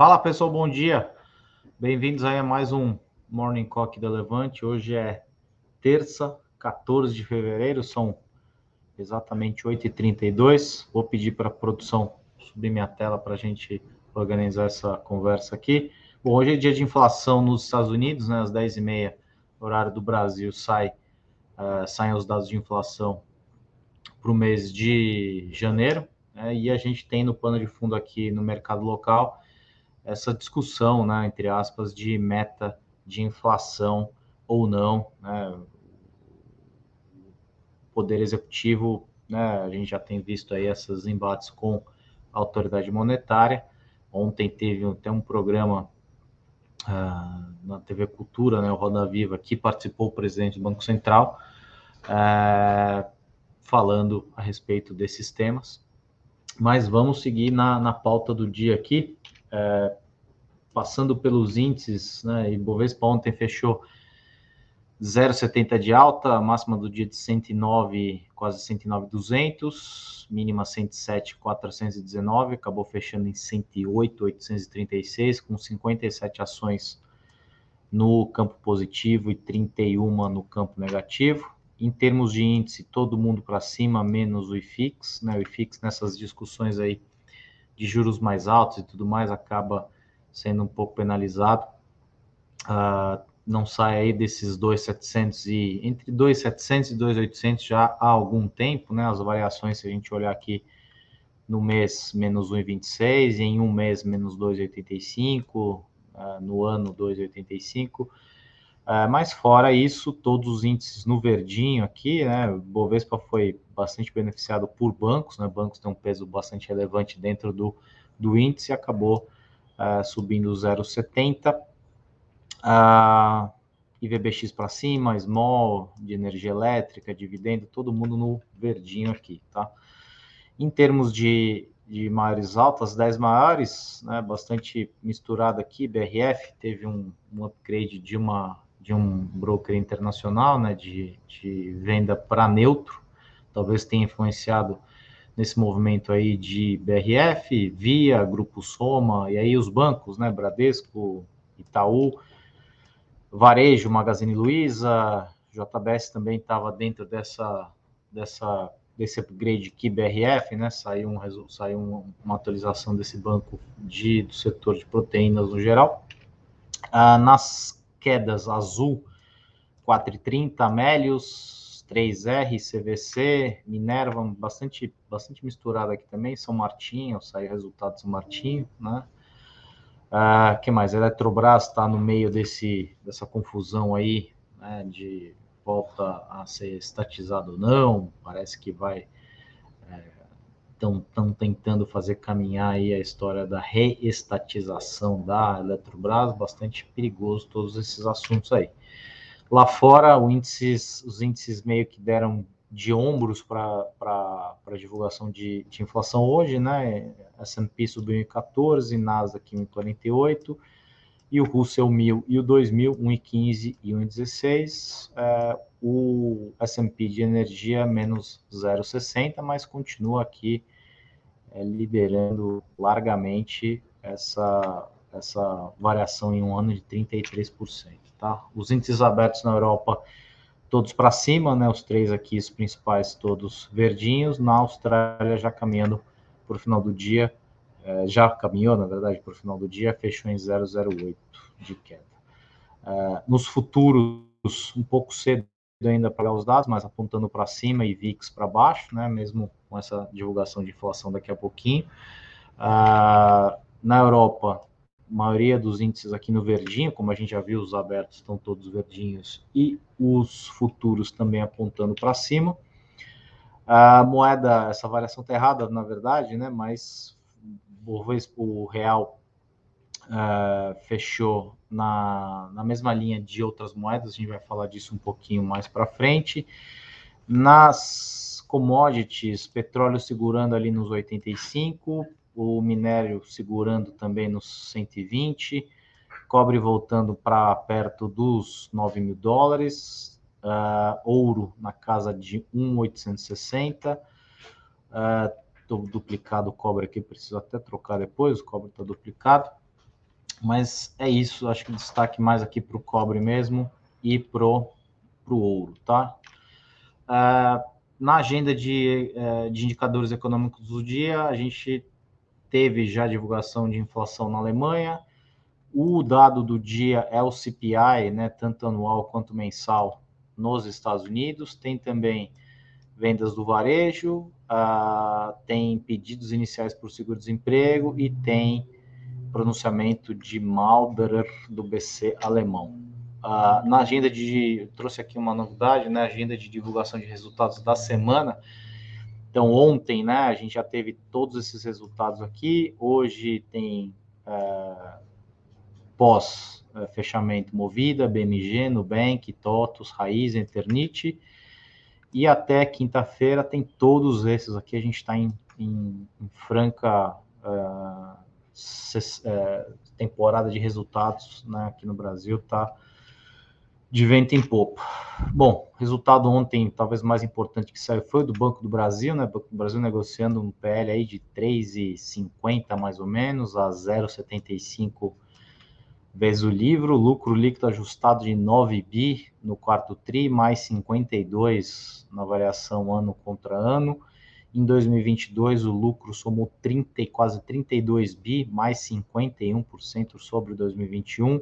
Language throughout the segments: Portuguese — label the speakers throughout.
Speaker 1: Fala pessoal, bom dia. Bem-vindos aí a mais um Morning Cock da Levante. Hoje é terça, 14 de fevereiro, são exatamente 8h32. Vou pedir para a produção subir minha tela para a gente organizar essa conversa aqui. Bom, hoje é dia de inflação nos Estados Unidos, né? Às 10h30, horário do Brasil, sai, uh, saem os dados de inflação para o mês de janeiro. Né? E a gente tem no pano de fundo aqui no mercado local essa discussão, né, entre aspas, de meta de inflação ou não. Né? Poder Executivo, né, a gente já tem visto aí esses embates com a autoridade monetária. Ontem teve até um programa uh, na TV Cultura, né, o Roda Viva, que participou o presidente do Banco Central, uh, falando a respeito desses temas. Mas vamos seguir na, na pauta do dia aqui é, passando pelos índices, né, e Bovespa ontem fechou 0,70 de alta, máxima do dia de 109, quase 109,200, mínima 107,419, acabou fechando em 108,836, com 57 ações no campo positivo e 31 no campo negativo. Em termos de índice, todo mundo para cima, menos o IFIX, né? O IFIX nessas discussões aí de juros mais altos e tudo mais acaba sendo um pouco penalizado. Uh, não sai aí desses 2,700 e entre 2,700 e 2,800 já há algum tempo, né? As variações, se a gente olhar aqui no mês menos 1,26, em um mês menos 2,85, uh, ah, no ano 2,85. Uh, mas fora isso, todos os índices no verdinho aqui, né? Bovespa foi bastante beneficiado por bancos, né? Bancos têm um peso bastante relevante dentro do, do índice acabou uh, subindo 0,70. Uh, IVBX para cima, small, de energia elétrica, dividendo, todo mundo no verdinho aqui, tá? Em termos de, de maiores altas, 10 maiores, né, bastante misturado aqui, BRF teve um, um upgrade de uma de um broker internacional, né, de, de venda para neutro, talvez tenha influenciado nesse movimento aí de BRF, Via, Grupo Soma, e aí os bancos, né, Bradesco, Itaú, Varejo, Magazine Luiza, JBS também estava dentro dessa, dessa, desse upgrade aqui, BRF, né, saiu, um, saiu uma atualização desse banco de, do setor de proteínas no geral. Ah, nas quedas, Azul, 4,30, Amélios, 3R, CVC, Minerva, bastante, bastante misturado aqui também, São Martinho, sai resultado São Martinho, né? Uh, que mais? Eletrobras está no meio desse, dessa confusão aí, né, de volta a ser estatizado ou não, parece que vai estão tentando fazer caminhar aí a história da reestatização da Eletrobras, bastante perigoso todos esses assuntos aí. Lá fora, índices, os índices meio que deram de ombros para a divulgação de, de, inflação hoje, né? S&P subiu em 14, Nasdaq em 48, e o Russell 1000 e o 2000, 1,15 e 1,16. É, o S&P de energia menos 0,60, mas continua aqui é, liderando largamente essa, essa variação em um ano de 33%. Tá? Os índices abertos na Europa, todos para cima, né? Os três aqui, os principais, todos verdinhos. Na Austrália, já caminhando para o final do dia, é, já caminhou, na verdade, para o final do dia, fechou em 0,08 de queda. É, nos futuros, um pouco cedo ainda para os dados, mas apontando para cima e VIX para baixo, né? Mesmo com essa divulgação de inflação daqui a pouquinho. Uh, na Europa, maioria dos índices aqui no verdinho, como a gente já viu, os abertos estão todos verdinhos e os futuros também apontando para cima. A moeda, essa variação está errada, na verdade, né? Mas o real uh, fechou na, na mesma linha de outras moedas, a gente vai falar disso um pouquinho mais para frente. Nas commodities, petróleo segurando ali nos 85, o minério segurando também nos 120, cobre voltando para perto dos 9 mil dólares, uh, ouro na casa de 1,860, uh, duplicado o cobre aqui, preciso até trocar depois, o cobre está duplicado. Mas é isso, acho que destaque mais aqui para o cobre mesmo e para o ouro, tá? Uh, na agenda de, uh, de indicadores econômicos do dia, a gente teve já divulgação de inflação na Alemanha. O dado do dia é o CPI, né, tanto anual quanto mensal, nos Estados Unidos. Tem também vendas do varejo, uh, tem pedidos iniciais por seguro-desemprego e tem pronunciamento de Malderer do BC alemão. Na agenda de. Trouxe aqui uma novidade, né, agenda de divulgação de resultados da semana. Então, ontem, né, a gente já teve todos esses resultados aqui. Hoje tem uh, pós uh, fechamento Movida, BMG, Nubank, TOTUS, Raiz, Eternit. E até quinta-feira tem todos esses aqui. A gente está em, em, em, franca uh, temporada de resultados né, aqui no Brasil, tá? De vento em popa. Bom, resultado ontem, talvez mais importante que saiu, foi do Banco do Brasil, né? Banco do Brasil negociando um PL aí de 3,50 mais ou menos, a 0,75 vezes o livro, lucro líquido ajustado de 9 bi no quarto TRI, mais 52 na variação ano contra ano. Em 2022, o lucro somou 30, quase 32 bi, mais 51% sobre 2021.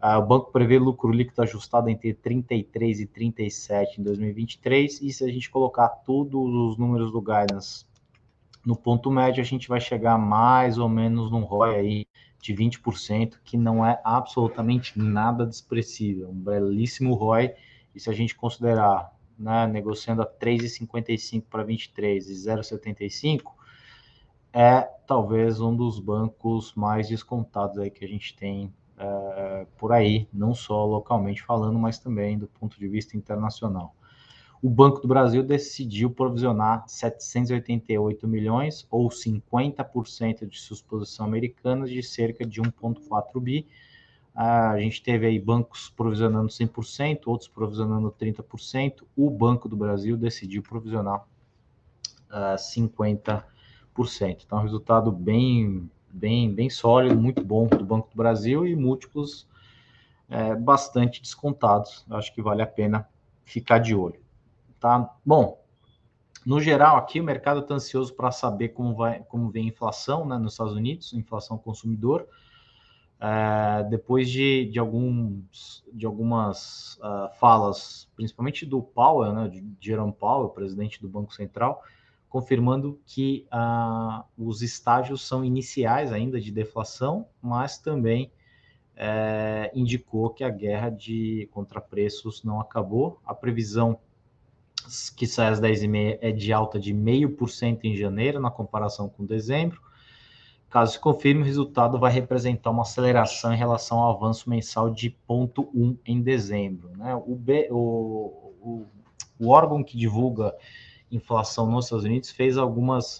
Speaker 1: Ah, o banco prevê lucro líquido ajustado entre 33 e 37 em 2023. E se a gente colocar todos os números do guidance no ponto médio, a gente vai chegar mais ou menos num ROI aí de 20%, que não é absolutamente nada desprezível. Um belíssimo ROI. E se a gente considerar né, negociando a 3,55 para 23 e 0,75, é talvez um dos bancos mais descontados aí que a gente tem é, por aí, não só localmente falando, mas também do ponto de vista internacional. O Banco do Brasil decidiu provisionar 788 milhões, ou 50% de sua exposição americana, de cerca de 1,4 bi, a gente teve aí bancos provisionando 100%, outros provisionando 30%. O Banco do Brasil decidiu provisionar uh, ah, 50%. Então, resultado bem, bem, bem sólido, muito bom do Banco do Brasil e múltiplos é, bastante descontados. Acho que vale a pena ficar de olho. Tá? Bom, no geral, aqui o mercado está ansioso para saber como, vai, como vem a inflação né, nos Estados Unidos, inflação consumidor. É, depois de, de, alguns, de algumas uh, falas, principalmente do Powell, né, de Jerome Powell, presidente do Banco Central, confirmando que uh, os estágios são iniciais ainda de deflação, mas também é, indicou que a guerra de contrapreços não acabou. A previsão que sai às 10h30 é de alta de 0,5% em janeiro, na comparação com dezembro, Caso se confirme, o resultado vai representar uma aceleração em relação ao avanço mensal de 0,1 em dezembro. Né? O, B, o, o, o, órgão que divulga inflação nos Estados Unidos fez algumas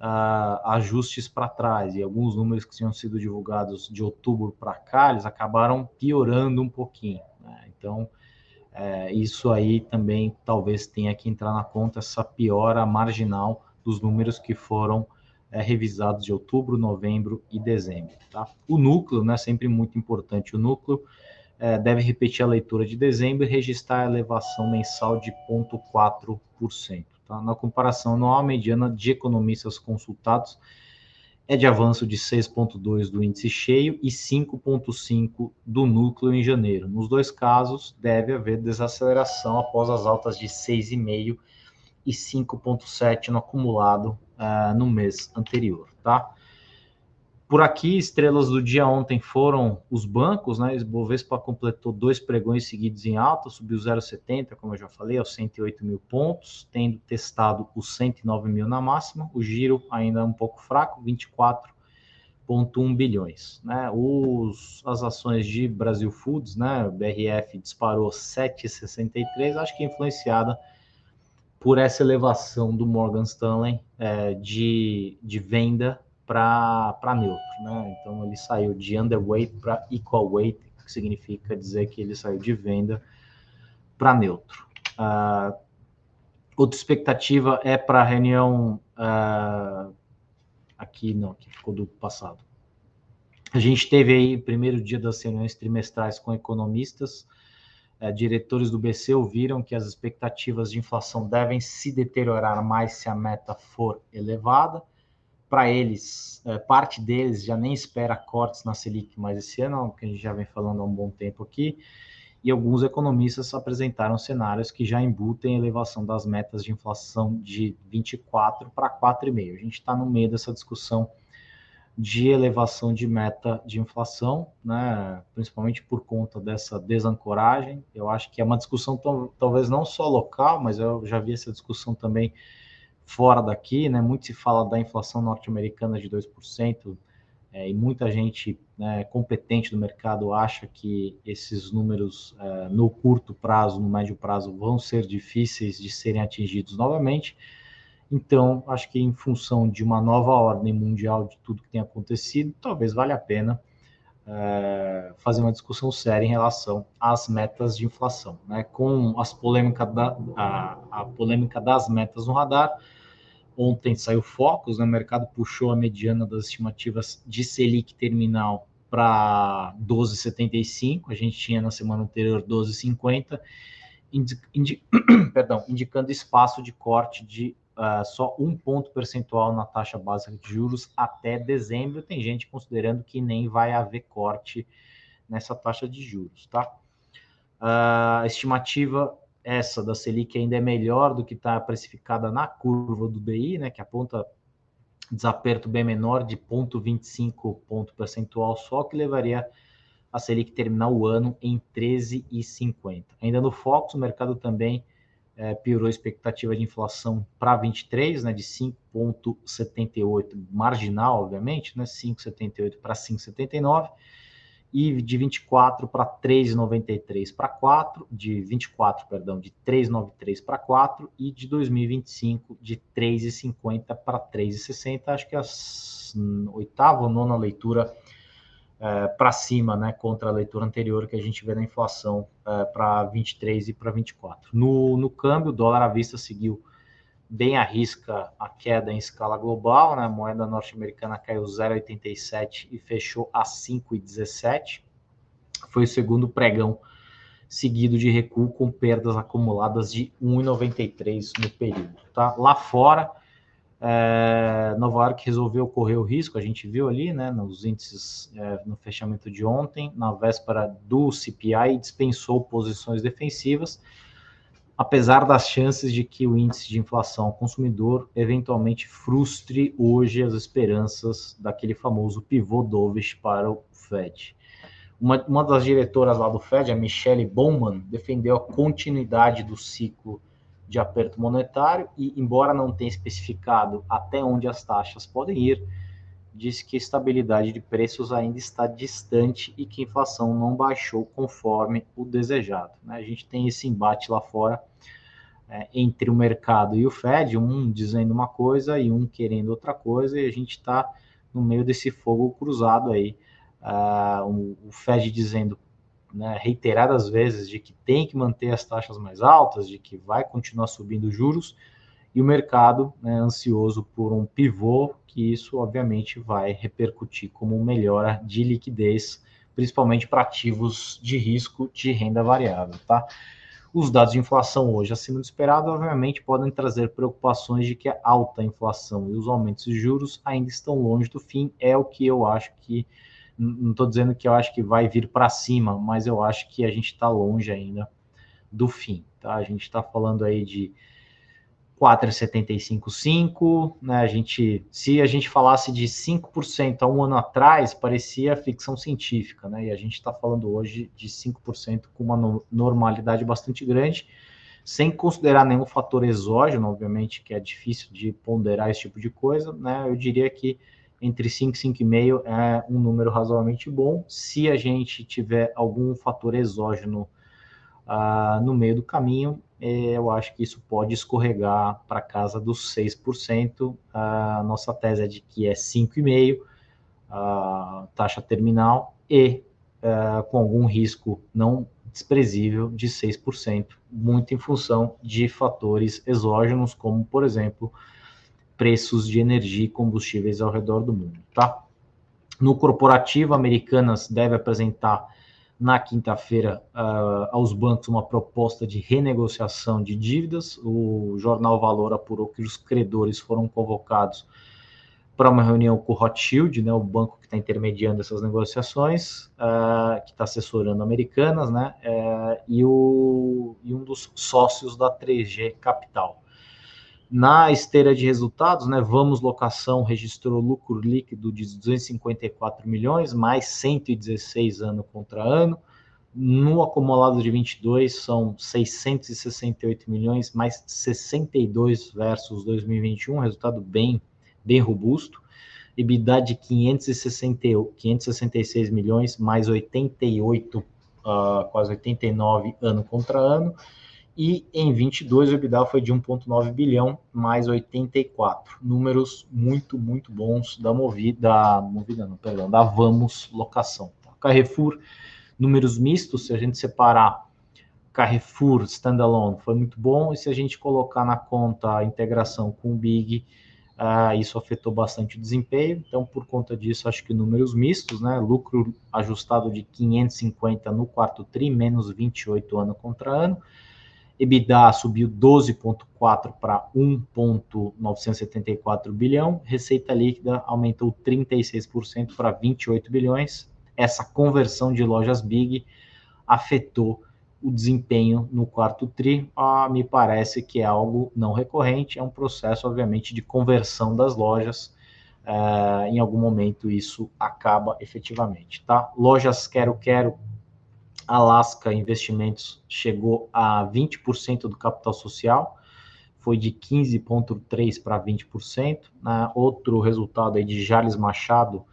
Speaker 1: uh, ajustes para trás e alguns números que tinham sido divulgados de outubro para cá, eles acabaram piorando um pouquinho. Né? Então, é, isso aí também talvez tenha que entrar na conta, essa piora marginal dos números que foram é, revisados de outubro, novembro e dezembro. Tá? O núcleo, né, sempre muito importante, o núcleo é, deve repetir a leitura de dezembro e registrar a elevação mensal de 0,4%. Tá? Na comparação anual, a mediana de economistas consultados é de avanço de 6,2% do índice cheio e 5,5% do núcleo em janeiro. Nos dois casos, deve haver desaceleração após as altas de 6,5% e 5,7% no acumulado uh, no mês anterior, tá? Por aqui, estrelas do dia ontem foram os bancos, né? Bovespa completou dois pregões seguidos em alta, subiu 0,70, como eu já falei, aos 108 mil pontos, tendo testado os 109 mil na máxima. O giro ainda é um pouco fraco, 24,1 bilhões. Né? Os, as ações de Brasil Foods, né? O BRF disparou 7,63, acho que influenciada por essa elevação do Morgan Stanley é, de, de venda para neutro. Né? Então, ele saiu de underweight para equal weight, que significa dizer que ele saiu de venda para neutro. Uh, outra expectativa é para a reunião. Uh, aqui não, aqui ficou do passado. A gente teve aí primeiro dia das reuniões trimestrais com economistas, é, diretores do BC ouviram que as expectativas de inflação devem se deteriorar mais se a meta for elevada. Para eles, é, parte deles já nem espera cortes na Selic mais esse ano, que a gente já vem falando há um bom tempo aqui e alguns economistas apresentaram cenários que já embutem elevação das metas de inflação de 24 para 4,5. A gente está no meio dessa discussão de elevação de meta de inflação, né, principalmente por conta dessa desancoragem. Eu acho que é uma discussão talvez não só local, mas eu já vi essa discussão também fora daqui, né? Muito se fala da inflação norte-americana de 2%, é, e muita gente né, competente do mercado acha que esses números é, no curto prazo, no médio prazo, vão ser difíceis de serem atingidos novamente. Então, acho que em função de uma nova ordem mundial de tudo que tem acontecido, talvez valha a pena é, fazer uma discussão séria em relação às metas de inflação. Né? Com as polêmicas da, a, a polêmica das metas no radar, Ontem saiu Focus, né? o mercado puxou a mediana das estimativas de Selic terminal para 12,75, a gente tinha na semana anterior 12,50, indi indi perdão, indicando espaço de corte de uh, só um ponto percentual na taxa básica de juros até dezembro. Tem gente considerando que nem vai haver corte nessa taxa de juros, tá? Uh, estimativa essa da Selic ainda é melhor do que está precificada na curva do DI, né, que aponta desaperto bem menor de 0,25 ponto percentual só, que levaria a Selic terminar o ano em 13,50. Ainda no Fox, o mercado também é, piorou a expectativa de inflação para 23, né, de 5,78 marginal, obviamente, né, 5,78 para 5,79 e de 24 para 3,93 para 4, de 24, perdão, de 3,93 para 4 e de 2025 de 3,50 para 3,60. Acho que a oitava ou nona leitura é, para cima, né, contra a leitura anterior que a gente vê na inflação é, para 23 e para 24. No, no câmbio, o dólar à vista seguiu bem arrisca a queda em escala global, né? A moeda norte-americana caiu 0,87 e fechou a 5,17. Foi o segundo pregão seguido de recuo com perdas acumuladas de 1,93 no período, tá? Lá fora, é, Nova York resolveu correr o risco, a gente viu ali, né, nos índices é, no fechamento de ontem, na véspera do CPI, dispensou posições defensivas apesar das chances de que o índice de inflação ao consumidor eventualmente frustre hoje as esperanças daquele famoso pivô dovish para o Fed. Uma, uma das diretoras lá do Fed, a Michelle Bowman, defendeu a continuidade do ciclo de aperto monetário e, embora não tenha especificado até onde as taxas podem ir, disse que a estabilidade de preços ainda está distante e que a inflação não baixou conforme o desejado. Né? A gente tem esse embate lá fora é, entre o mercado e o Fed, um dizendo uma coisa e um querendo outra coisa, e a gente está no meio desse fogo cruzado aí. Uh, o, Fed dizendo né, reiteradas vezes de que tem que manter as taxas mais altas, de que vai continuar subindo juros, e o mercado né, ansioso por um pivô, que isso obviamente vai repercutir como melhora de liquidez, principalmente para ativos de risco de renda variável, tá? Os dados de inflação hoje acima do esperado, obviamente, podem trazer preocupações de que a alta inflação e os aumentos de juros ainda estão longe do fim. É o que eu acho que. Não estou dizendo que eu acho que vai vir para cima, mas eu acho que a gente está longe ainda do fim. Tá? A gente está falando aí de 4,755, né? A gente, se a gente falasse de 5% há um ano atrás, parecia ficção científica, né? E a gente está falando hoje de 5% com uma normalidade bastante grande, sem considerar nenhum fator exógeno, obviamente, que é difícil de ponderar esse tipo de coisa, né? Eu diria que entre 5 e 5,5 é um número razoavelmente bom. Se a gente tiver algum fator exógeno uh, no meio do caminho, é, eu acho que isso pode escorregar para casa dos 6%. A nossa tese é de que é 5,5% a taxa terminal e uh, com algum risco não desprezível de 6%, muito em função de fatores exógenos, como, por exemplo, preços de energia e combustíveis ao redor do mundo, tá? No corporativo, Americanas deve apresentar na quinta-feira uh, aos bancos uma proposta de renegociação de dívidas. O jornal Valor apurou que os credores foram convocados para uma reunião com o Rothschild, né, o banco que está intermediando essas negociações, uh, que está assessorando Americanas, né, uh, e, o, e um dos sócios da 3G Capital. Na esteira de resultados, né, Vamos Locação registrou lucro líquido de 254 milhões, mais 116 ano contra ano. No acumulado de 22 são 668 milhões, mais 62 versus 2021, resultado bem bem robusto. EBITDA de 560, 566 milhões, mais 88, uh, ah, quase 89 ano contra ano e em 22 o EBITDA foi de 1,9 bilhão mais 84. Números muito, muito bons da Movida, Movida não, perdão, da Vamos Locação. Carrefour, números mistos, se a gente separar Carrefour standalone foi muito bom, e se a gente colocar na conta a integração com o Big, uh, isso afetou bastante o desempenho. Então, por conta disso, acho que números mistos, né? Lucro ajustado de 550 no quarto TRI, menos 28 ano contra ano EBITDA subiu 12,4 para 1,974 bilhão, receita líquida aumentou 36% para 28 bilhões. Essa conversão de lojas Big afetou o desempenho no quarto TRI. Ah, me parece que é algo não recorrente, é um processo, obviamente, de conversão das lojas. Eh, em algum momento isso acaba efetivamente, tá? Lojas Quero Quero Alaska Investimentos chegou a 20% do capital social, foi de 15,3% para 20%. Né? Outro resultado aí de Jales Machado,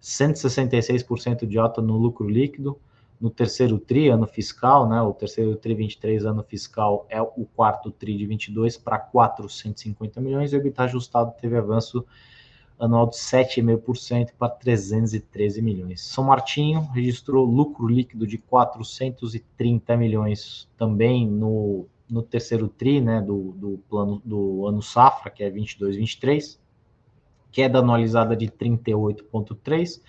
Speaker 1: 166% de alta no lucro líquido. No terceiro TRI, ano fiscal, né? o terceiro TRI 23, ano fiscal, é o quarto TRI de 22 para 450 milhões, e o EBITDA ajustado teve avanço anual de 7,5% para 313 milhões. São Martinho registrou lucro líquido de 430 milhões também no, no terceiro tri, né, do, do plano do ano safra, que é 22, 23, queda anualizada de 38,3%.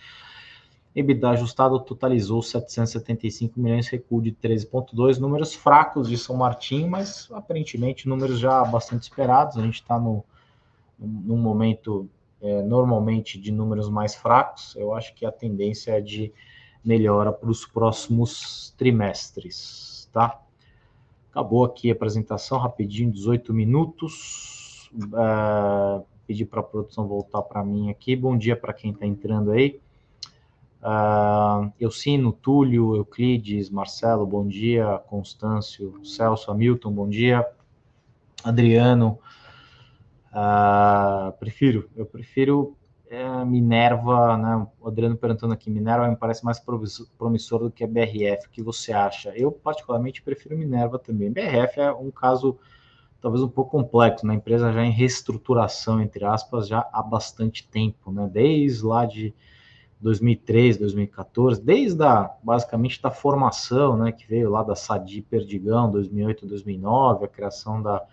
Speaker 1: EBITDA ajustado totalizou 775 milhões, recuo de 13,2, números fracos de São Martinho, mas aparentemente números já bastante esperados. A gente está num momento é, normalmente de números mais fracos, eu acho que a tendência é de melhora para os próximos trimestres, tá? Acabou aqui a apresentação, rapidinho, 18 minutos. Uh, pedir para a produção voltar para mim aqui. Bom dia para quem está entrando aí. Uh, Eucino, Túlio, Euclides, Marcelo, bom dia. Constâncio, Celso, Hamilton, bom dia. Adriano, Uh, prefiro, eu prefiro é, Minerva, né? O Adriano perguntando aqui, Minerva me parece mais promissor do que a BRF. O que você acha? Eu, particularmente, prefiro Minerva também. BRF é um caso talvez um pouco complexo, né? A empresa já em reestruturação, entre aspas, já há bastante tempo, né? Desde lá de 2013, 2014, desde a, basicamente da formação, né? Que veio lá da Sadi Perdigão, 2008, 2009, a criação da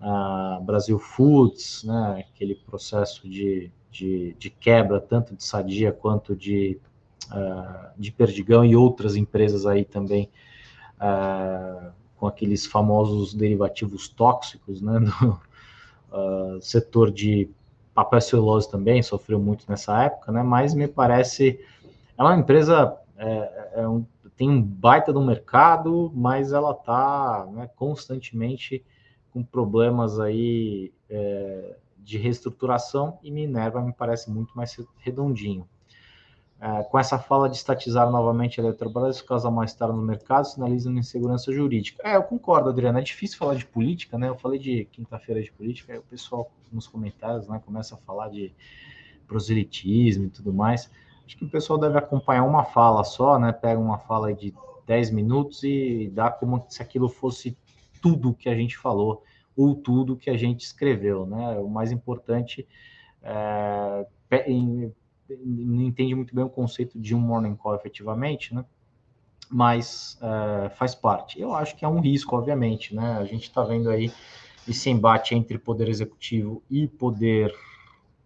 Speaker 1: a Brasil Foods, né, aquele processo de, de, de, quebra tanto de Sadia quanto de, uh, de Perdigão e outras empresas aí também uh, com aqueles famosos derivativos tóxicos, né, no uh, setor de papel celulose também sofreu muito nessa época, né, mas me parece é uma empresa é, é um, tem um baita do mercado, mas ela está né, constantemente com problemas aí é, de reestruturação e Minerva me parece muito mais redondinho. É, com essa fala de estatizar novamente a Eletrobras, causa mais-estar no mercado, sinaliza uma insegurança jurídica. É, eu concordo, Adriana, é difícil falar de política, né? Eu falei de quinta-feira de política, aí o pessoal nos comentários né, começa a falar de proselitismo e tudo mais. Acho que o pessoal deve acompanhar uma fala só, né? Pega uma fala de 10 minutos e dá como se aquilo fosse tudo que a gente falou ou tudo que a gente escreveu, né? O mais importante é, não entende muito bem o conceito de um morning call efetivamente, né? Mas é, faz parte. Eu acho que é um risco, obviamente, né? A gente está vendo aí esse embate entre poder executivo e poder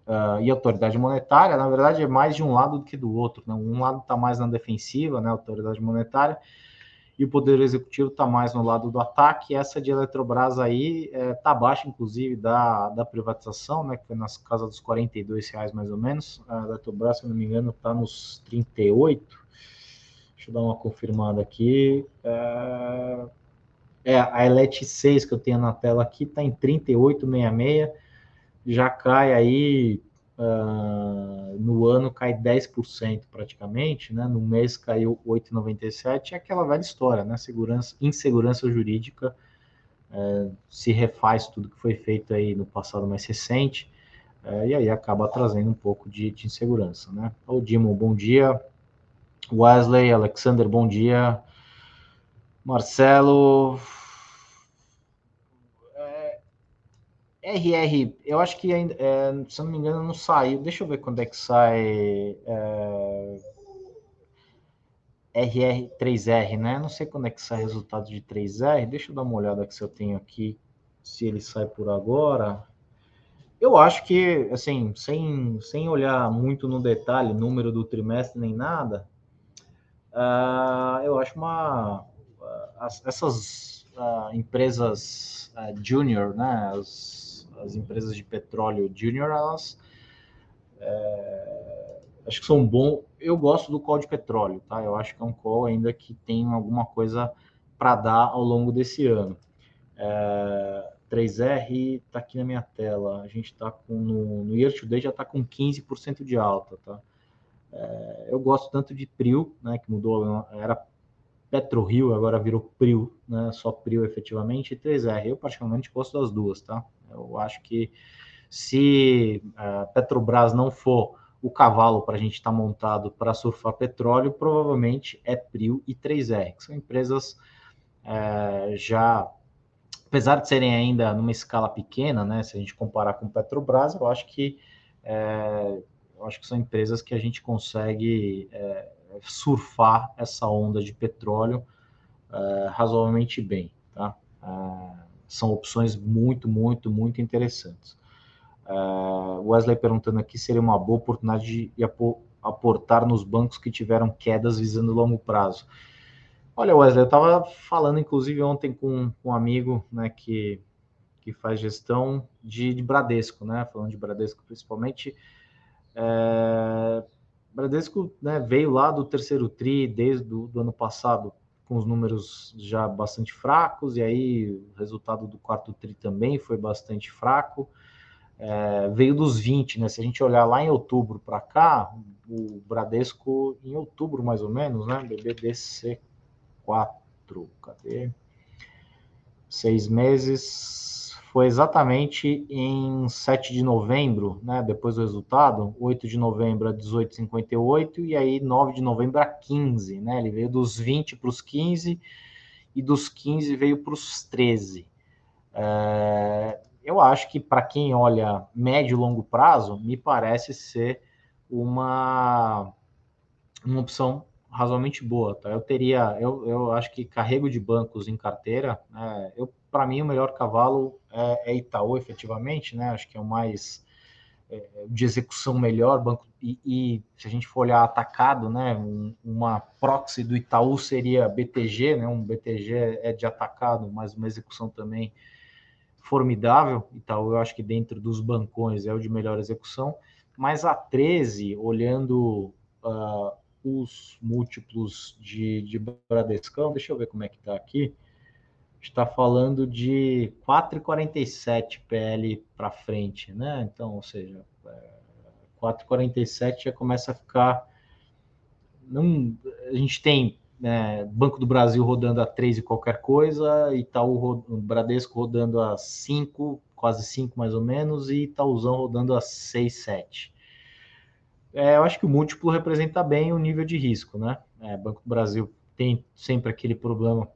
Speaker 1: uh, e autoridade monetária, na verdade, é mais de um lado do que do outro. Né? Um lado está mais na defensiva, né, autoridade monetária, e o Poder Executivo está mais no lado do ataque. Essa de Eletrobras aí está é, tá abaixo, inclusive, da, da privatização, né, que foi nas casas dos 42 reais mais ou menos. A Eletrobras, se não me engano, está nos 38. Deixa eu dar uma confirmada aqui. É, é a Elet 6 que eu tenho na tela aqui está em 38,66. Já cai aí Uh, no ano cai 10% praticamente, né? no mês caiu 8,97%, é aquela velha história, né? Segurança, insegurança jurídica uh, se refaz tudo que foi feito aí no passado mais recente, uh, e aí acaba trazendo um pouco de, de insegurança, né? O Dimo, bom dia. Wesley, Alexander, bom dia. Marcelo, RR, eu acho que ainda, é, se eu não me engano, não saiu. Deixa eu ver quando é que sai é, RR3R, né? Não sei quando é que sai resultado de 3R. Deixa eu dar uma olhada que se eu tenho aqui, se ele sai por agora. Eu acho que, assim, sem, sem olhar muito no detalhe, número do trimestre nem nada, uh, eu acho uma. Uh, essas uh, empresas junior, né? As, as empresas de petróleo junior, elas é, acho que são bom. Eu gosto do call de petróleo, tá? Eu acho que é um call ainda que tem alguma coisa para dar ao longo desse ano. É, 3R está aqui na minha tela. A gente está com no, no year to date já está com 15% de alta, tá? É, eu gosto tanto de Prio, né, que mudou, era PetroRio, agora virou Prio, né, só Prio efetivamente, e 3R. Eu particularmente gosto das duas, tá? Eu acho que se a Petrobras não for o cavalo para a gente estar tá montado para surfar petróleo, provavelmente é Prio e 3R, que são empresas é, já, apesar de serem ainda numa escala pequena, né, se a gente comparar com Petrobras, eu acho que é, eu acho que são empresas que a gente consegue é, surfar essa onda de petróleo é, razoavelmente bem, tá? São opções muito, muito, muito interessantes. Uh, Wesley perguntando aqui seria uma boa oportunidade de aportar nos bancos que tiveram quedas visando longo prazo. Olha, Wesley, eu estava falando, inclusive, ontem com, com um amigo né, que, que faz gestão de, de Bradesco, né? Falando de Bradesco principalmente. É, Bradesco né, veio lá do terceiro TRI desde o do ano passado com os números já bastante fracos, e aí o resultado do quarto TRI também foi bastante fraco. É, veio dos 20, né? Se a gente olhar lá em outubro para cá, o Bradesco, em outubro mais ou menos, né? BBDC4, cadê? Seis meses, foi exatamente em 7 de novembro, né, depois do resultado, 8 de novembro a 18,58 e aí 9 de novembro a 15, né? Ele veio dos 20 para os 15 e dos 15 veio para os 13. É, eu acho que para quem olha médio e longo prazo, me parece ser uma, uma opção razoavelmente boa. Tá? Eu teria, eu, eu acho que carrego de bancos em carteira, é, eu para mim o melhor cavalo é, é, Itaú, efetivamente, né? Acho que é o mais é, de execução melhor, banco e, e, se a gente for olhar atacado, né? Um, uma proxy do Itaú seria BTG, né? Um BTG é de atacado, mas uma execução também formidável. Itaú, eu acho que dentro dos bancões é o de melhor execução. Mas a 13, olhando uh, os múltiplos de, de Bradescão, deixa eu ver como é que está aqui está falando de 4,47 PL para frente, né? Então, ou seja, 4,47 é, já começa a ficar. Não, a gente tem né, Banco do Brasil rodando a 3 e qualquer coisa, Itaú, Bradesco rodando a 5, quase 5 mais ou menos, e Itaúzão rodando a 6, 7. É, eu acho que o múltiplo representa bem o nível de risco, né? É, Banco do Brasil tem sempre aquele problema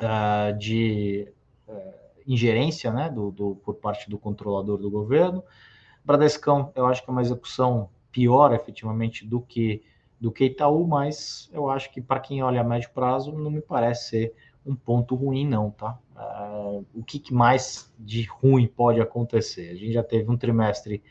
Speaker 1: uh, de uh, ingerência né, do, do, por parte do controlador do governo. Bradescão, eu acho que é uma execução pior, efetivamente, do que do que Itaú, mas eu acho que para quem olha a médio prazo não me parece ser um ponto ruim, não, tá? Uh, o que, que, mais de ruim pode acontecer? A gente já teve um trimestre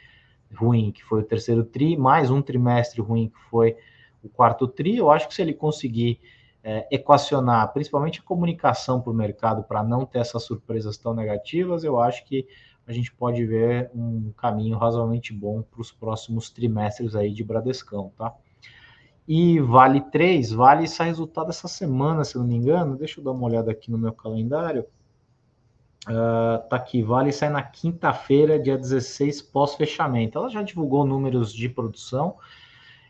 Speaker 1: ruim, que foi o terceiro tri, mais um trimestre ruim, que foi o quarto tri. Eu acho que se ele conseguir é, equacionar, principalmente a comunicação para o mercado, para não ter essas surpresas tão negativas, eu acho que a gente pode ver um caminho razoavelmente bom para os próximos trimestres aí de Bradescão, tá? E Vale 3, Vale sai resultado essa semana, se não me engano. Deixa eu dar uma olhada aqui no meu calendário. Uh, tá aqui, Vale sai na quinta-feira, dia 16, pós-fechamento. Ela já divulgou números de produção.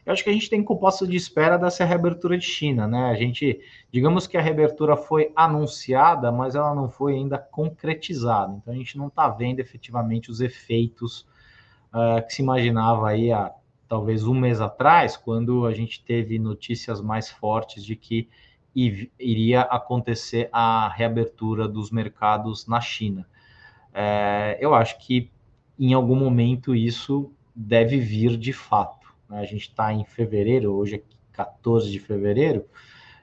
Speaker 1: Eu acho que a gente tem composto de espera dessa reabertura de China, né? A gente, digamos que a reabertura foi anunciada, mas ela não foi ainda concretizada. Então a gente não está vendo efetivamente os efeitos uh, que se imaginava aí há talvez um mês atrás, quando a gente teve notícias mais fortes de que iria acontecer a reabertura dos mercados na China. É, eu acho que em algum momento isso deve vir de fato. Né? A gente está em fevereiro, hoje é 14 de fevereiro,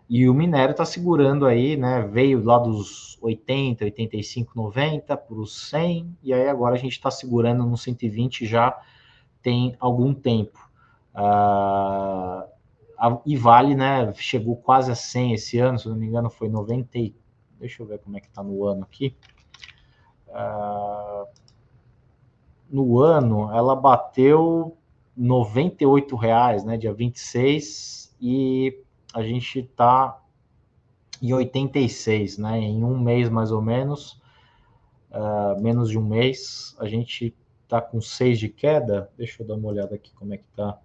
Speaker 1: e o minério está segurando aí, né? Veio lá dos 80, 85, 90 para os 100, e aí agora a gente está segurando no 120 já tem algum tempo. Uh, e Vale, né, chegou quase a 100 esse ano, se não me engano, foi 90. Deixa eu ver como é que está no ano aqui. Uh, no ano, ela bateu 98 reais, né, dia 26, e a gente está em 86, né, em um mês mais ou menos, uh, menos de um mês, a gente está com 6 de queda. Deixa eu dar uma olhada aqui como é que está.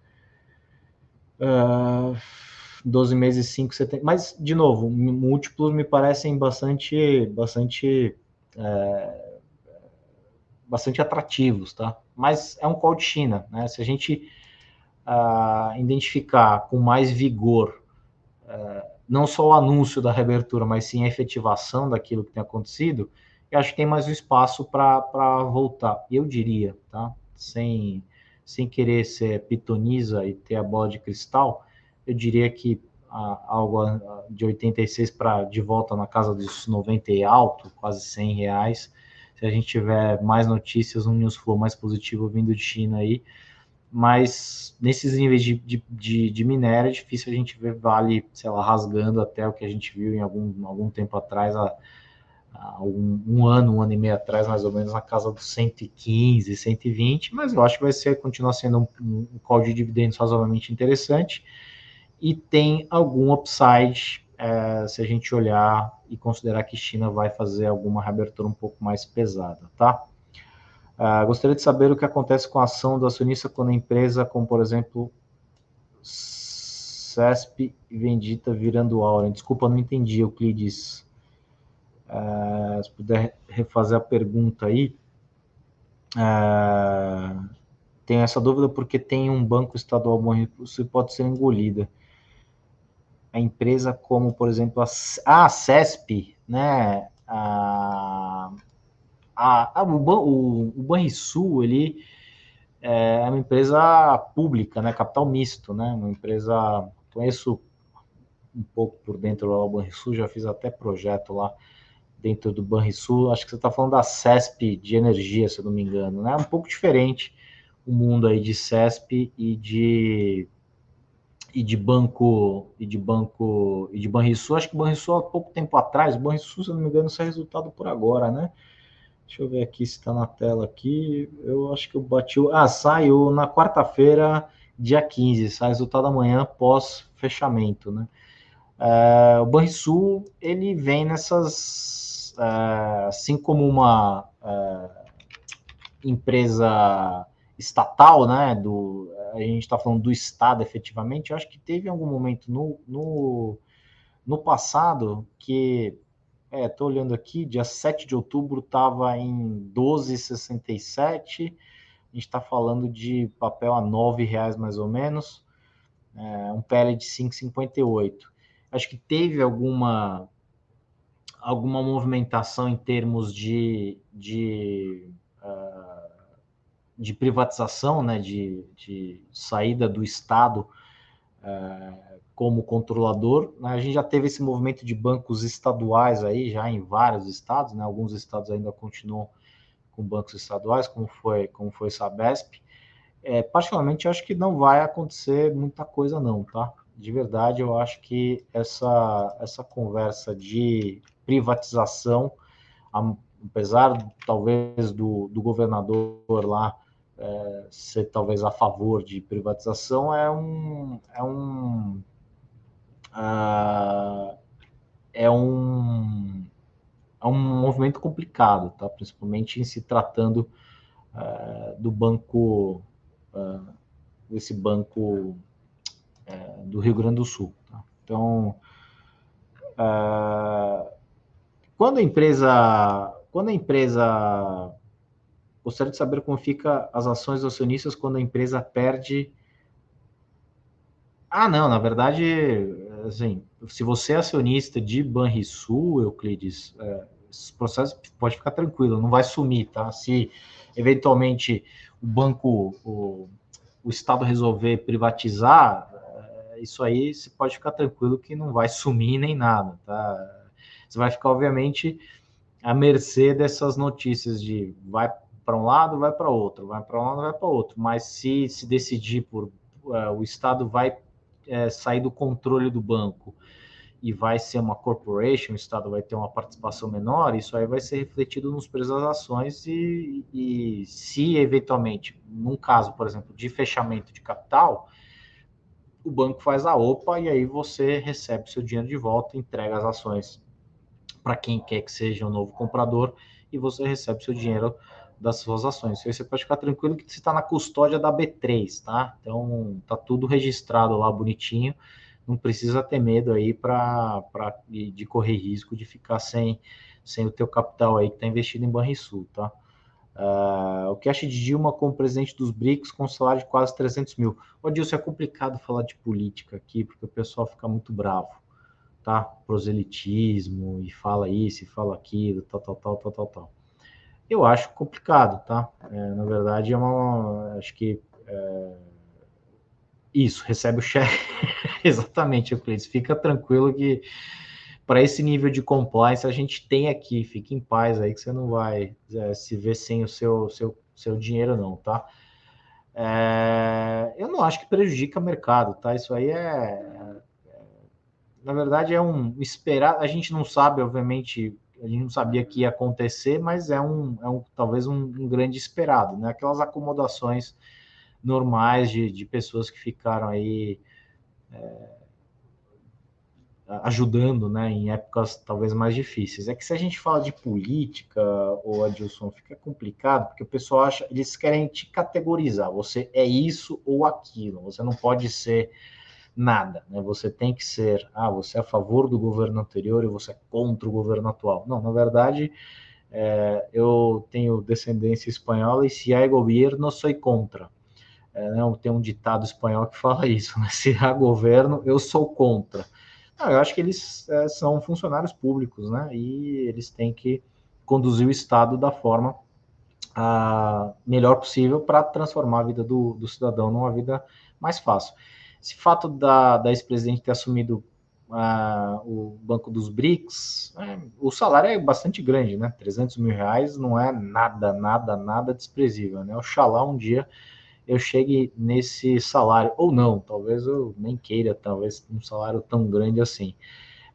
Speaker 1: Uh, 12 meses, 5, 70. Mas, de novo, múltiplos me parecem bastante, bastante, é, bastante atrativos, tá? Mas é um call de China, né? Se a gente uh, identificar com mais vigor uh, não só o anúncio da reabertura, mas sim a efetivação daquilo que tem acontecido, eu acho que tem mais um espaço para voltar. Eu diria, tá? Sem sem querer ser pitoniza e ter a bola de cristal, eu diria que a, algo de 86 para de volta na casa dos 90 e alto, quase 100 reais. Se a gente tiver mais notícias, um news flow mais positivo vindo de China aí, mas nesses níveis de, de, de, de, minério é difícil a gente ver vale, sei lá, rasgando até o que a gente viu em algum, algum tempo atrás, a, um, um, ano, um ano e meio atrás, mais ou menos, na casa dos 115, 120, mas eu acho que vai ser, continuar sendo um, um call de dividendos razoavelmente interessante e tem algum upside é, se a gente olhar e considerar que China vai fazer alguma reabertura um pouco mais pesada, tá? Uh, gostaria de saber o que acontece com a ação do acionista quando a empresa, como por exemplo, CESP vendida virando Auren. Desculpa, não entendi, Euclides. Uh, se puder refazer a pergunta aí. Uh, tenho essa dúvida porque tem um banco estadual bom recurso e pode ser engolida. A empresa como, por exemplo, a, a CESP, né? A, a, a, o, o, o Banrisul, ele é uma empresa pública, né? Capital misto, né? Uma empresa... Conheço um pouco por dentro lá o Banrisul, já fiz até projeto lá dentro do Banrisul. Acho que você está falando da CESP de energia, se eu não me engano, né? É um pouco diferente o mundo aí de CESP e de e de banco e de banco e de Banrisul. Acho que Banrisul há pouco tempo atrás, Banrisul, se eu não me engano, sai resultado por agora, né? Deixa eu ver aqui se está na tela aqui. Eu acho que eu bati. Ah, saiu na quarta-feira, dia 15, sai resultado amanhã pós fechamento, né? É, o Banrisul, ele vem nessas é, assim como uma é, empresa estatal, né, do, a gente está falando do Estado efetivamente, eu acho que teve algum momento no, no, no passado que, estou é, olhando aqui, dia 7 de outubro estava em 12,67, a gente está falando de papel a R$ reais mais ou menos, é, um PL de 5,58. Acho que teve alguma alguma movimentação em termos de, de, uh, de privatização, né, de, de, saída do Estado uh, como controlador. Né? A gente já teve esse movimento de bancos estaduais aí, já em vários estados, né? alguns estados ainda continuam com bancos estaduais, como foi, como foi Sabesp. é, particularmente, acho que não vai acontecer muita coisa, não, tá? De verdade, eu acho que essa, essa conversa de privatização, apesar talvez do, do governador lá é, ser talvez a favor de privatização, é um, é um, uh, é um, é um movimento complicado, tá? Principalmente em se tratando uh, do banco uh, desse banco uh, do Rio Grande do Sul. Tá? Então, uh, quando a empresa, quando a empresa, gostaria de saber como fica as ações dos acionistas quando a empresa perde. Ah, não, na verdade, assim, se você é acionista de Banrisul, Euclides, é, esse processo pode ficar tranquilo, não vai sumir, tá? Se eventualmente o banco, o, o Estado resolver privatizar, eh, isso aí você pode ficar tranquilo que não vai sumir nem nada, tá? Você vai ficar, obviamente, à mercê dessas notícias de vai para um lado, vai para outro, vai para um lado, vai para outro. Mas se se decidir por uh, o Estado vai uh, sair do controle do banco e vai ser uma corporation, o Estado vai ter uma participação menor, isso aí vai ser refletido nos preços das ações e, e se eventualmente, num caso, por exemplo, de fechamento de capital, o banco faz a OPA e aí você recebe seu dinheiro de volta, entrega as ações para quem quer que seja o um novo comprador e você recebe seu dinheiro das suas ações. Você pode ficar tranquilo que você está na custódia da B3, tá? Então tá tudo registrado lá bonitinho não precisa ter medo aí para de, de, correr risco de ficar sem, sem o teu capital aí que está investido em Banrisul, tá? Uh, o cash de Dilma como presidente dos BRICS com salário de quase 300 mil. Ô, Dilson, é complicado falar de política aqui, porque o pessoal fica muito bravo, tá? Proselitismo, e fala isso, e fala aquilo, tal, tal, tal, tal, tal, tal. Eu acho complicado, tá? É, na verdade, é uma... Acho que... É, isso, recebe o cheque. Exatamente, Euclides. Fica tranquilo que para esse nível de compliance a gente tem aqui. Fique em paz aí que você não vai é, se ver sem o seu, seu, seu dinheiro, não, tá? É, eu não acho que prejudica o mercado, tá? Isso aí é. Na verdade, é um esperar. A gente não sabe, obviamente, a gente não sabia que ia acontecer, mas é um, é um talvez um, um grande esperado, né? Aquelas acomodações normais de, de pessoas que ficaram aí é, ajudando, né, em épocas talvez mais difíceis. É que se a gente fala de política, ou Adilson, fica complicado, porque o pessoal acha, eles querem te categorizar, você é isso ou aquilo, você não pode ser nada, né? Você tem que ser, ah, você é a favor do governo anterior e você é contra o governo atual. Não, na verdade, é, eu tenho descendência espanhola e se há governo, sou contra. É, né, tem um ditado espanhol que fala isso, né? Se há governo, eu sou contra. Não, eu acho que eles é, são funcionários públicos, né? E eles têm que conduzir o Estado da forma a melhor possível para transformar a vida do, do, cidadão numa vida mais fácil. Esse fato da, da ex-presidente ter assumido uh, o Banco dos BRICS, é, o salário é bastante grande, né? 300 mil reais não é nada, nada, nada desprezível, né? Oxalá um dia eu chegue nesse salário, ou não, talvez eu nem queira, talvez um salário tão grande assim.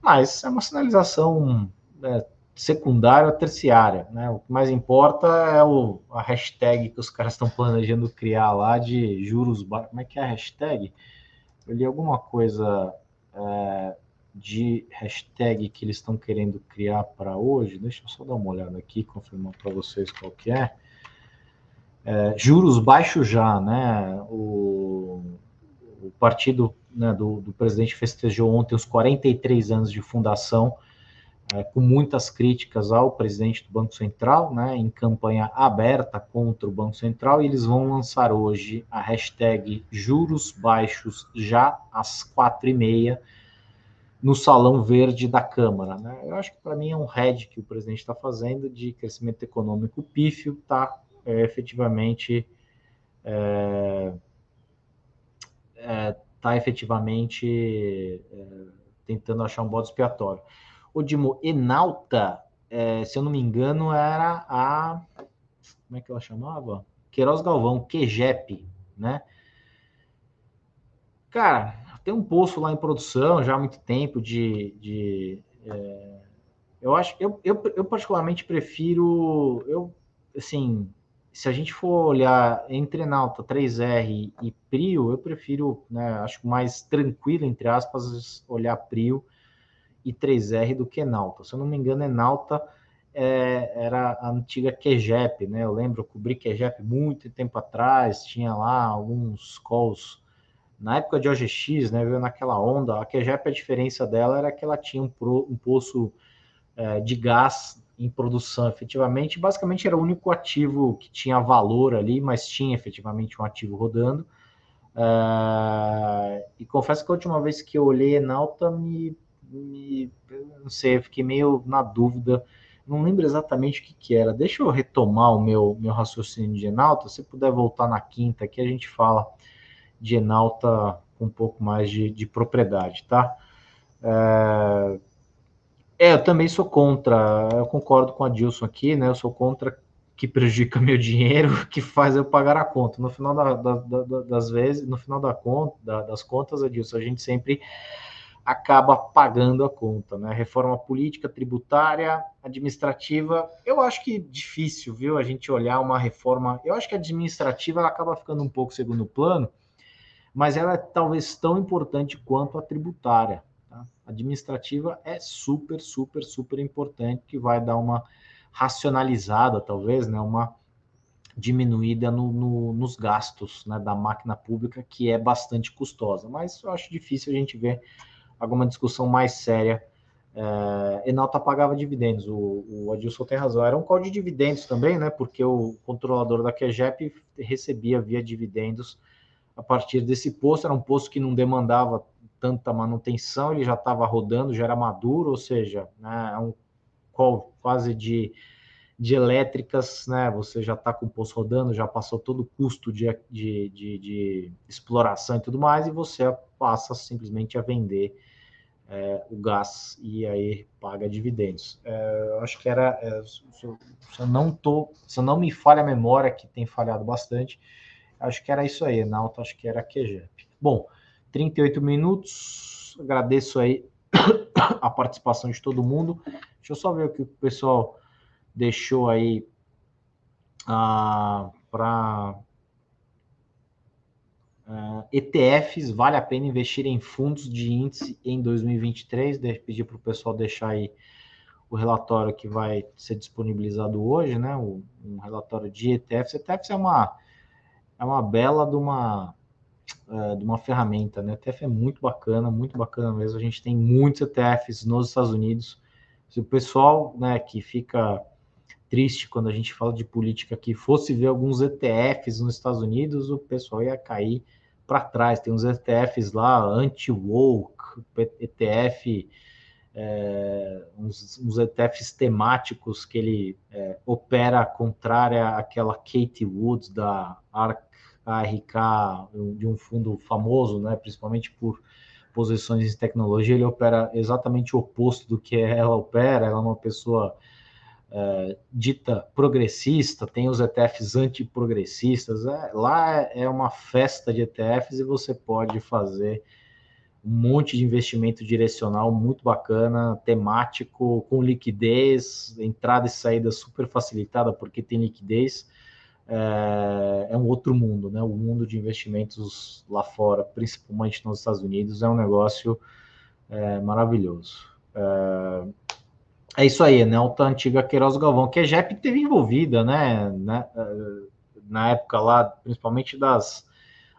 Speaker 1: Mas é uma sinalização né, secundária, terciária, né? O que mais importa é o, a hashtag que os caras estão planejando criar lá de juros baixos. Como é que é a hashtag? Eu li alguma coisa é, de hashtag que eles estão querendo criar para hoje. Deixa eu só dar uma olhada aqui, confirmar para vocês qual que é. É, juros baixos já, né? O, o partido né, do, do, presidente festejou ontem os 43 anos de fundação, é, com muitas críticas ao presidente do Banco Central, né, em campanha aberta contra o Banco Central, e eles vão lançar hoje a hashtag juros baixos já às quatro e meia no Salão Verde da Câmara. Né? Eu acho que para mim é um head que o presidente está fazendo de crescimento econômico pífio, está é, efetivamente é, é, tá efetivamente é, tentando achar um bode expiatório. O Dimo Enalta, é, se eu não me engano, era a como é que ela chamava? Queiroz Galvão, QGEP, né? Cara, tem um poço lá em produção já há muito tempo de. de é, eu acho, eu, eu, eu particularmente prefiro, eu, assim, se a gente for olhar entre Nauta 3R e Prio, eu prefiro, né, acho mais tranquilo, entre aspas, olhar Prio e 3R do que Nauta. Se eu não me engano, é Nauta é, era a antiga QGEP, né? Eu lembro, eu cobri QGEP muito tempo atrás, tinha lá alguns calls na época de OGX, né, veio naquela onda, a QGEP, a diferença dela era que ela tinha um, pro, um poço é, de gás em produção, efetivamente, basicamente era o único ativo que tinha valor ali, mas tinha efetivamente um ativo rodando, é, e confesso que a última vez que eu olhei Enalta, me, me não sei, fiquei meio na dúvida, não lembro exatamente o que, que era, deixa eu retomar o meu, meu raciocínio de Enalta, se puder voltar na quinta aqui, a gente fala de Enalta com um pouco mais de, de propriedade, tá? É, é, eu também sou contra, eu concordo com a Dilson aqui, né? Eu sou contra que prejudica meu dinheiro, que faz eu pagar a conta. No final da, da, da, das vezes, no final da conta, das contas, Adilson, a gente sempre acaba pagando a conta, né? Reforma política, tributária, administrativa, eu acho que difícil, viu? A gente olhar uma reforma, eu acho que a administrativa ela acaba ficando um pouco segundo plano, mas ela é talvez tão importante quanto a tributária. Tá? Administrativa é super, super, super importante, que vai dar uma racionalizada, talvez, né? uma diminuída no, no, nos gastos né, da máquina pública, que é bastante custosa. Mas eu acho difícil a gente ver alguma discussão mais séria. É, Enalta pagava dividendos, o, o Adilson tem razão. Era um código de dividendos também, né? Porque o controlador da QGEP recebia via dividendos a partir desse posto. Era um posto que não demandava tanta manutenção, ele já estava rodando, já era maduro, ou seja, né, é um call quase de, de elétricas, né? Você já está com o posto rodando, já passou todo o custo de, de, de, de exploração e tudo mais, e você passa simplesmente a vender é, o gás e aí paga dividendos. É, eu acho que era, é, se, eu, se, eu, não tô, se eu não me falha a memória, que tem falhado bastante, Acho que era isso aí, Nauta, acho que era a QGEP. Bom, 38 minutos, agradeço aí a participação de todo mundo. Deixa eu só ver o que o pessoal deixou aí ah, para Uh, ETFs, vale a pena investir em fundos de índice em 2023? De pedir para o pessoal deixar aí o relatório que vai ser disponibilizado hoje, né? O, um relatório de ETFs. ETFs é uma é uma bela de uma, é, de uma ferramenta, né? ETF é muito bacana, muito bacana mesmo. A gente tem muitos ETFs nos Estados Unidos. Se o pessoal, né, que fica triste quando a gente fala de política aqui, fosse ver alguns ETFs nos Estados Unidos, o pessoal ia cair para trás. Tem uns ETFs lá, anti-woke, ETF, é, uns, uns, ETFs temáticos que ele é, opera contrária àquela Katie Woods da ARK ARK de um fundo famoso, né, principalmente por posições em tecnologia, ele opera exatamente o oposto do que ela opera. Ela é uma pessoa é, dita progressista, tem os ETFs antiprogressistas. É, lá é uma festa de ETFs e você pode fazer um monte de investimento direcional muito bacana, temático, com liquidez, entrada e saída super facilitada porque tem liquidez é, é, um outro mundo, né? O mundo de investimentos lá fora, principalmente nos Estados Unidos, é um negócio é, maravilhoso. É, é, isso aí, né? A antiga Queiroz Galvão, que a JEP teve envolvida, né? né? Na época lá, principalmente das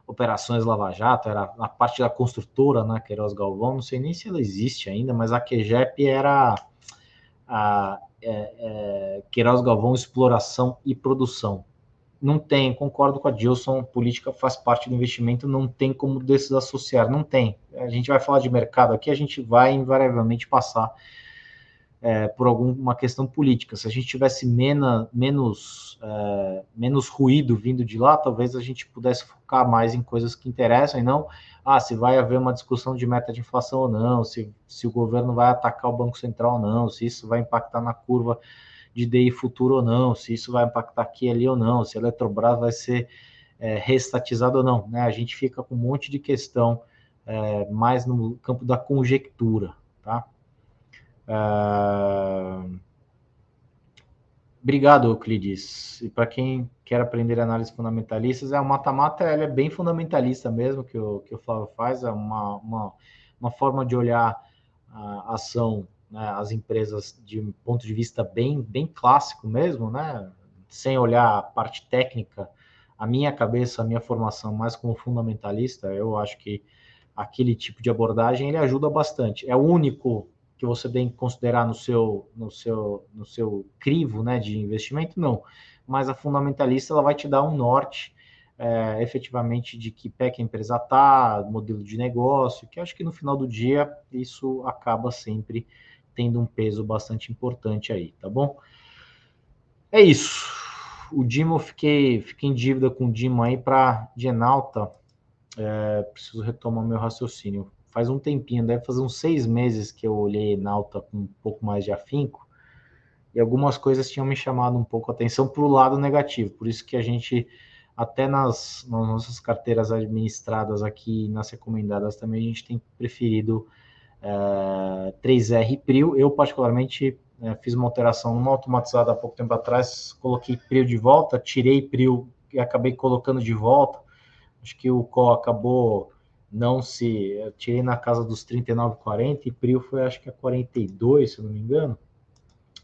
Speaker 1: operações Lava Jato, era a parte da construtora, né? Queiroz Galvão, não sei nem se ela existe ainda, mas a QGEP era a, é, é, Queiroz Galvão Exploração e Produção não tem, concordo com a Dilson, política faz parte do investimento, não tem como desassociar, não tem. A gente vai falar de mercado aqui, a gente vai invariavelmente passar é, por alguma questão política. Se a gente tivesse mena, menos, é, menos ruído vindo de lá, talvez a gente pudesse focar mais em coisas que interessam e não, ah, se vai haver uma discussão de meta de inflação ou não, se, se o governo vai atacar o Banco Central ou não, se isso vai impactar na curva de DI futuro ou não, se isso vai impactar aqui ali ou não, se a Eletrobras vai ser é, ou não, né? A gente fica com um monte de questão é, mais no campo da conjectura, tá? Uh... Obrigado, Euclides. E para quem quer aprender análise fundamentalistas, é o mata-mata, é bem fundamentalista mesmo que o, que o Flávio faz, é uma, uma, uma forma de olhar a ação, né, as empresas de um ponto de vista bem, bem clássico mesmo, né? Sem olhar a parte técnica, a minha cabeça, a minha formação mais como fundamentalista, eu acho que aquele tipo de abordagem ele ajuda bastante. É o único que você tem que considerar no seu, no seu, no seu crivo né, de investimento? Não. Mas a fundamentalista ela vai te dar um norte é, efetivamente de que pé que a empresa está, modelo de negócio, que acho que no final do dia isso acaba sempre tendo um peso bastante importante aí, tá bom? É isso. O Dimo, fiquei, fiquei em dívida com o Dimo aí para de Enalta. É, preciso retomar meu raciocínio faz um tempinho, deve fazer uns seis meses que eu olhei Nauta com um pouco mais de afinco, e algumas coisas tinham me chamado um pouco a atenção para o lado negativo, por isso que a gente, até nas, nas, nossas carteiras administradas aqui, nas recomendadas também, a gente tem preferido é, 3R Prio, eu particularmente é, fiz uma alteração numa automatizada há pouco tempo atrás, coloquei Prio de volta, tirei Prio e acabei colocando de volta, acho que o call acabou não se. Eu tirei na casa dos 39, 40 e Prio foi acho que a 42, se não me engano.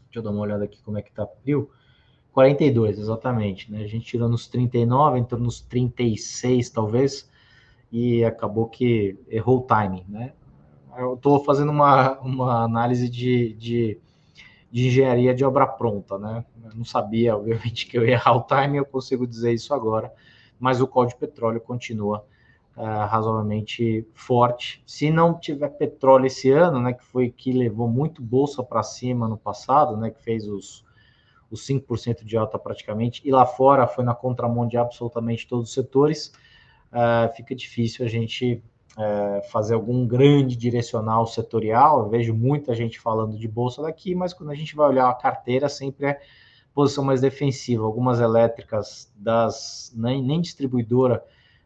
Speaker 1: Deixa eu dar uma olhada aqui como é que tá Prio. 42, exatamente. Né? A gente tirou nos 39, entrou nos 36, talvez, e acabou que errou o timing. Né? Eu estou fazendo uma, uma análise de, de, de, engenharia de obra pronta. Né? Eu não sabia, obviamente, que eu ia errar o timing, eu consigo dizer isso agora, mas o código de petróleo continua uh, razoavelmente forte. Se não tiver petróleo esse ano, né, que foi que levou muito bolsa para cima no passado, né, que fez os, os 5% de alta praticamente, e lá fora foi na contramão de absolutamente todos os setores, uh, fica difícil a gente uh, fazer algum grande direcional setorial. Eu vejo muita gente falando de bolsa daqui, mas quando a gente vai olhar a carteira, sempre é posição mais defensiva. Algumas elétricas das nem, nem distribuidora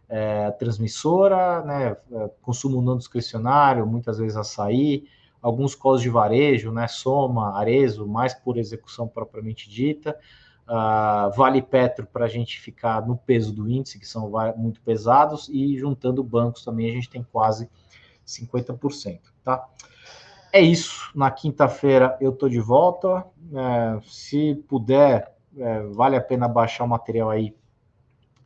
Speaker 1: é, transmissora, né, é, consumo não discricionário, muitas vezes açaí, alguns cos de varejo, né, Soma, Arezo, mais por execução propriamente dita, uh, Vale Petro para a gente ficar no peso do índice, que são muito pesados, e juntando bancos também a gente tem quase 50%, tá? É isso, na quinta-feira eu tô de volta, é, se puder, é, vale a pena baixar o material aí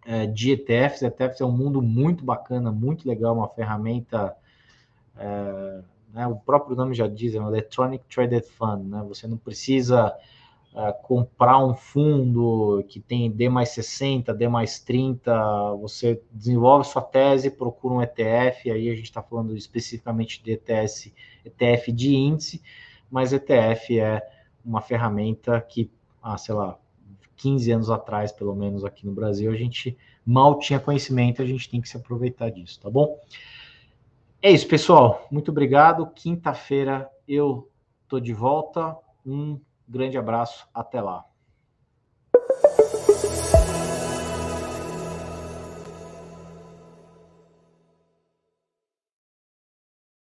Speaker 1: é, de ETFs. ETFs é um mundo muito bacana, muito legal, uma ferramenta. É, né, o próprio nome já diz, é um Electronic Traded Fund. Né, você não precisa é, comprar um fundo que tem D mais 60, D mais 30. Você desenvolve sua tese, procura um ETF. Aí a gente está falando especificamente de ETS, ETF de índice, mas ETF é uma ferramenta que, ah, sei lá, 15 anos atrás, pelo menos aqui no Brasil, a gente mal tinha conhecimento, a gente tem que se aproveitar disso, tá bom? É isso, pessoal. Muito obrigado. Quinta-feira eu tô de volta. Um grande abraço. Até lá.